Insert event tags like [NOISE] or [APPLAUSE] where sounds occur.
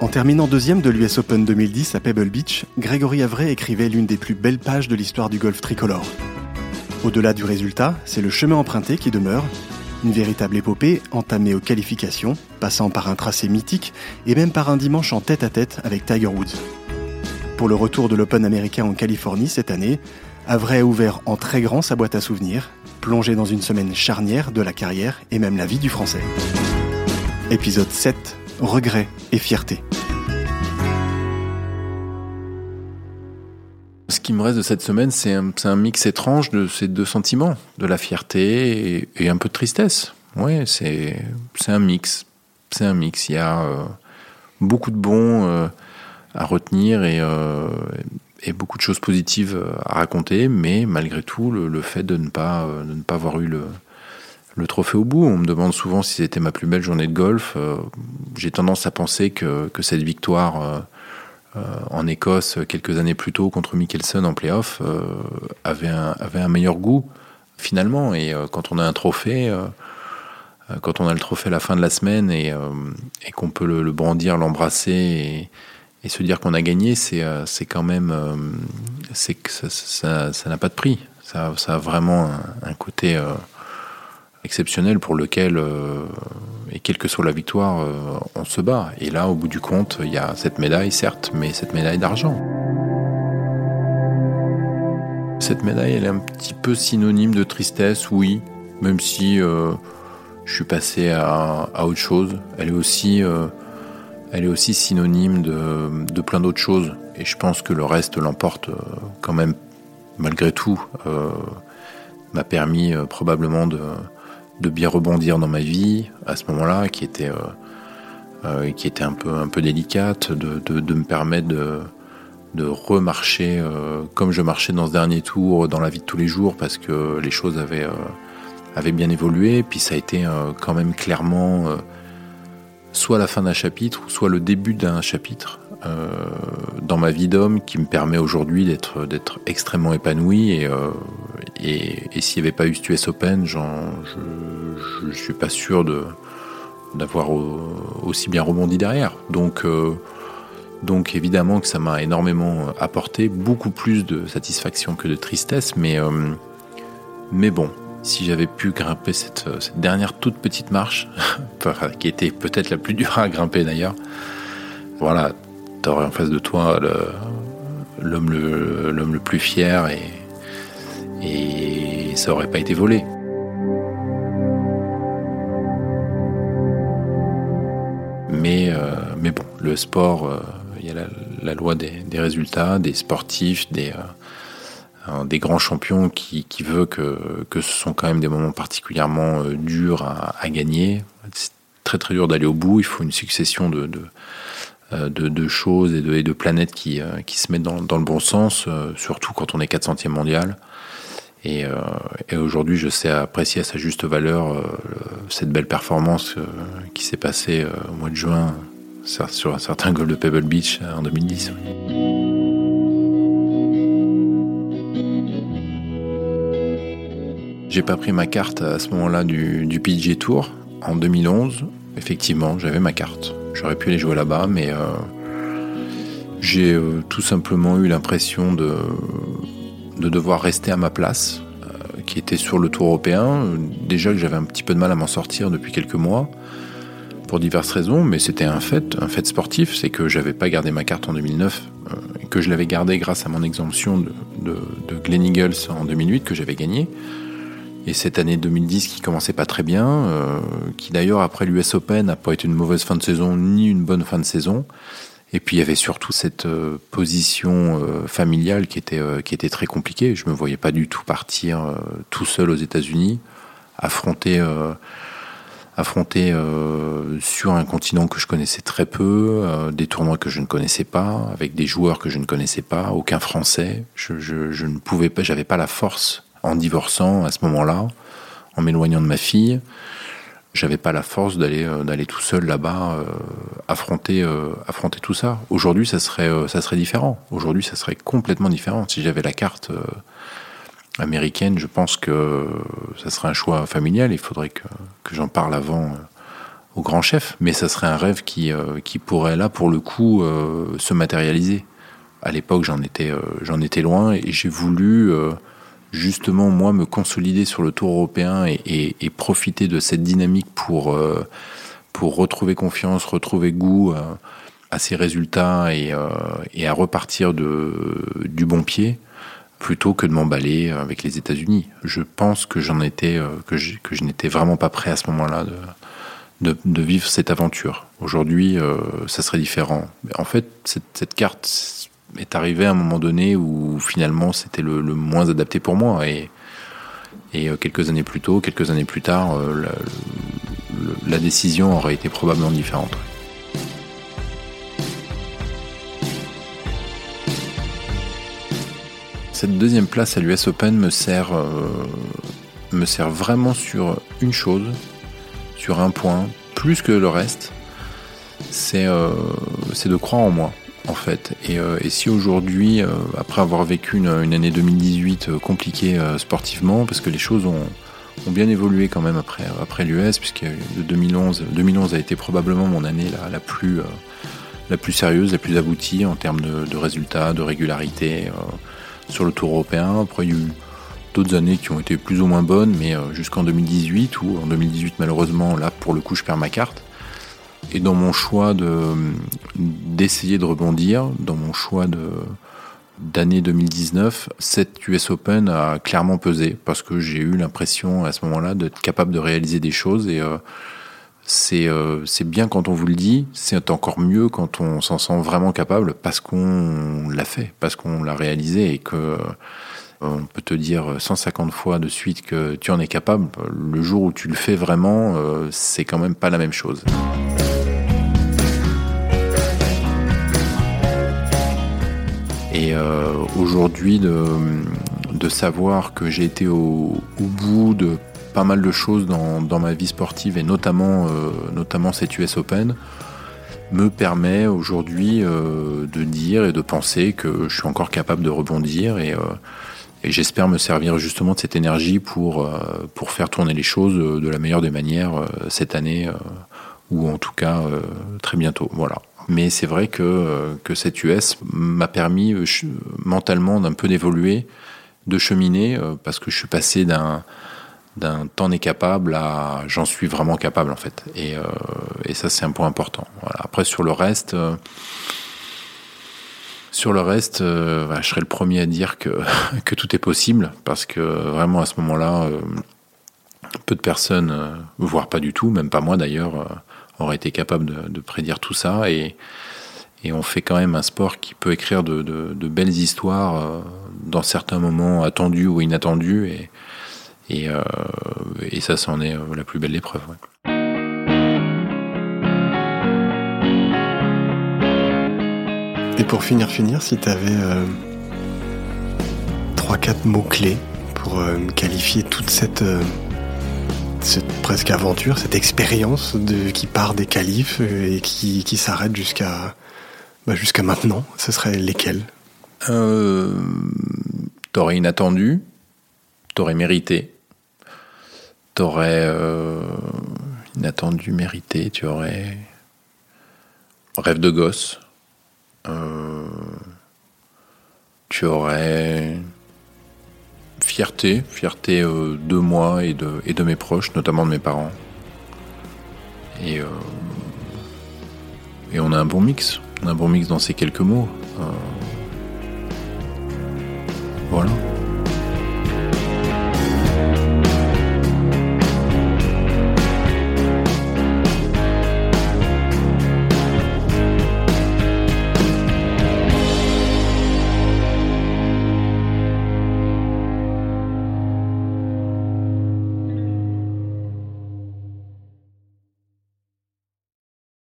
En terminant deuxième de l'US Open 2010 à Pebble Beach, Grégory Avray écrivait l'une des plus belles pages de l'histoire du golf tricolore. Au-delà du résultat, c'est le chemin emprunté qui demeure, une véritable épopée entamée aux qualifications, passant par un tracé mythique et même par un dimanche en tête-à-tête avec Tiger Woods. Pour le retour de l'Open américain en Californie cette année, Avray a ouvert en très grand sa boîte à souvenirs, plongé dans une semaine charnière de la carrière et même la vie du Français. Épisode 7 Regret et fierté. Ce qui me reste de cette semaine, c'est un, mix étrange de ces deux sentiments, de la fierté et, un peu de tristesse. Ouais, c'est un mix. C'est un mix. Il y a euh, beaucoup de bons euh, à retenir euh, et, beaucoup de choses positives à raconter, mais malgré tout, le, fait de ne pas, de ne pas avoir eu le, le trophée au bout. On me demande souvent si c'était ma plus belle journée de golf. J'ai tendance à penser que, que cette victoire euh, en Écosse quelques années plus tôt contre Mickelson en playoff euh, avait, un, avait un meilleur goût finalement. Et euh, quand on a un trophée, quand on a le trophée à la fin de la semaine et, qu'on peut le, brandir, l'embrasser et, se dire qu'on a gagné, c'est quand même, c'est que ça n'a pas de prix. Ça, ça a vraiment un, côté exceptionnel pour lequel, euh, et quelle que soit la victoire, euh, on se bat. Et là, au bout du compte, il y a cette médaille, certes, mais cette médaille d'argent. Cette médaille, elle est un petit peu synonyme de tristesse, oui, même si euh, je suis passé à, autre chose. Elle est aussi, elle est aussi synonyme de, de plein d'autres choses. Et je pense que le reste l'emporte quand même, malgré tout, m'a permis probablement de de bien rebondir dans ma vie à ce moment-là, qui était, euh, euh, qui était un peu, un peu délicate, de, de, me permettre de, remarcher euh, comme je marchais dans ce dernier tour dans la vie de tous les jours parce que les choses avaient, avaient bien évolué. Puis ça a été quand même clairement soit la fin d'un chapitre, soit le début d'un chapitre dans ma vie d'homme qui me permet aujourd'hui d'être, d'être extrêmement épanoui et, et, s'il n'y avait pas eu ce Open, je ne suis pas sûr d'avoir aussi bien rebondi derrière. Donc, euh, donc évidemment que ça m'a énormément apporté, beaucoup plus de satisfaction que de tristesse, mais, euh, mais bon, si j'avais pu grimper cette, dernière toute petite marche, [LAUGHS] qui était peut-être la plus dure à grimper d'ailleurs, voilà, t'aurais en face de toi l'homme le, le plus fier et, et ça aurait pas été volé. Le sport, euh, il y a la, loi des, résultats, des sportifs, des, euh, des grands champions qui, qui veut que, ce sont quand même des moments particulièrement durs à, gagner. C'est très très dur d'aller au bout, il faut une succession de, choses et de, planètes qui, se mettent dans, le bon sens, surtout quand on est 400e mondial. Euh, et, aujourd'hui, je sais apprécier à sa juste valeur euh, cette belle performance euh, qui s'est passée au mois de juin sur un certain golf de Pebble Beach en 2010. J'ai pas pris ma carte à ce moment-là du, PGA Tour en 2011. Effectivement, j'avais ma carte. J'aurais pu aller jouer là-bas, mais j'ai tout simplement eu l'impression de de devoir rester à ma place, euh, qui était sur le tour européen. Déjà que j'avais un petit peu de mal à m'en sortir depuis quelques mois, pour diverses raisons, mais c'était un fait, un fait sportif, c'est que j'avais pas gardé ma carte en 2009, euh, que je l'avais gardée grâce à mon exemption de, de, Glen Eagles en 2008, que j'avais gagné. Et cette année 2010 qui commençait pas très bien, euh, qui d'ailleurs après l'US Open n'a pas été une mauvaise fin de saison ni une bonne fin de saison, et puis il y avait surtout cette euh, position familiale qui était, qui était très compliquée. Je me voyais pas du tout partir tout seul aux États-Unis, affronter, affronter sur un continent que je connaissais très peu, des tournois que je ne connaissais pas, avec des joueurs que je ne connaissais pas, aucun Français. Je, je, ne pouvais pas, j'avais pas la force en divorçant à ce moment-là, en m'éloignant de ma fille j'avais pas la force d'aller euh, d'aller tout seul là-bas euh, affronter euh, affronter tout ça. Aujourd'hui, ça serait ça serait différent. Aujourd'hui, ça serait complètement différent. Si j'avais la carte américaine, je pense que ça serait un choix familial. Il faudrait que, que j'en parle avant au grand chef, mais ça serait un rêve qui, qui pourrait là, pour le coup, se matérialiser. À l'époque, j'en étais, j'en étais loin et j'ai voulu justement, moi, me consolider sur le tour européen et, profiter de cette dynamique pour, pour retrouver confiance, retrouver goût à ces résultats et, et à repartir de, du bon pied plutôt que de m'emballer avec les États-Unis. Je pense que j'en étais, euh, que je, n'étais vraiment pas prêt à ce moment-là de, vivre cette aventure. Aujourd'hui, euh, ça serait différent. En fait, cette, carte est arrivée à un moment donné où finalement c'était le, moins adapté pour moi. Et, euh, quelques années plus tôt, quelques années plus tard, la décision aurait été probablement différente. Cette deuxième place à l'US Open me sert, euh, me sert vraiment sur une chose, sur un point, plus que le reste, c'est euh, de croire en moi, en fait. Et, euh, si aujourd'hui, après avoir vécu une, année 2018 compliquée sportivement, parce que les choses ont, bien évolué quand même après, l'US, puisque 2011, 2011 a été probablement mon année la, plus, la plus sérieuse, la plus aboutie en termes de résultats, de régularité sur le Tour européen. Après, il y a eu d'autres années qui ont été plus ou moins bonnes, mais euh, jusqu'en 2018, où en 2018, malheureusement, là, pour le coup, je perds ma carte. Et dans mon choix de, d'essayer de rebondir, dans mon choix de, d'année 2019, cette US Open a clairement pesé parce que j'ai eu l'impression à ce moment-là d'être capable de réaliser des choses et euh, c'est euh, c'est bien quand on vous le dit, c'est encore mieux quand on s'en sent vraiment capable parce qu'on l'a fait, parce qu'on l'a réalisé et que euh, on peut te dire 150 fois de suite que tu en es capable. Le jour où tu le fais vraiment, euh, c'est quand même pas la même chose. Et aujourd'hui, de, savoir que j'ai été au bout de pas mal de choses dans, dans ma vie sportive et notamment, euh, notamment cette US Open me permet aujourd'hui euh, de dire et de penser que je suis encore capable de rebondir et, euh, et j'espère me servir justement de cette énergie pour, pour faire tourner les choses de la meilleure des manières cette année ou en tout cas très bientôt. Voilà. Mais c'est vrai que, que cette US m'a permis mentalement d'un peu d'évoluer, de cheminer, parce que je suis passé d'un d'un t'en es capable à j'en suis vraiment capable en fait. Et, euh, ça c'est un point important. Après sur le reste, euh, sur le reste, euh, bah, je serais le premier à dire que, [LAUGHS] tout est possible parce que vraiment à ce moment-là, peu de personnes, voire pas du tout, même pas moi d'ailleurs, auraient été capables de, prédire tout ça et on fait quand même un sport qui peut écrire de, belles histoires dans certains moments attendus ou inattendus et, euh, et ça, c'en est euh, la plus belle épreuve. Ouais. Et pour finir, finir, si tu avais euh, 3-4 mots-clés pour euh, qualifier toute cette, euh, cette presque aventure, cette expérience de, qui part des qualifs et qui, qui s'arrête jusqu'à bah, jusqu'à maintenant, ce serait lesquels? Euh, T'aurais inattendu, t'aurais mérité, t'aurais euh, inattendu, mérité, tu aurais rêve de gosse, euh, tu aurais fierté, fierté euh, de moi et de, mes proches, notamment de mes parents. Et, euh, on a un bon mix, un bon mix dans ces quelques mots. Voilà.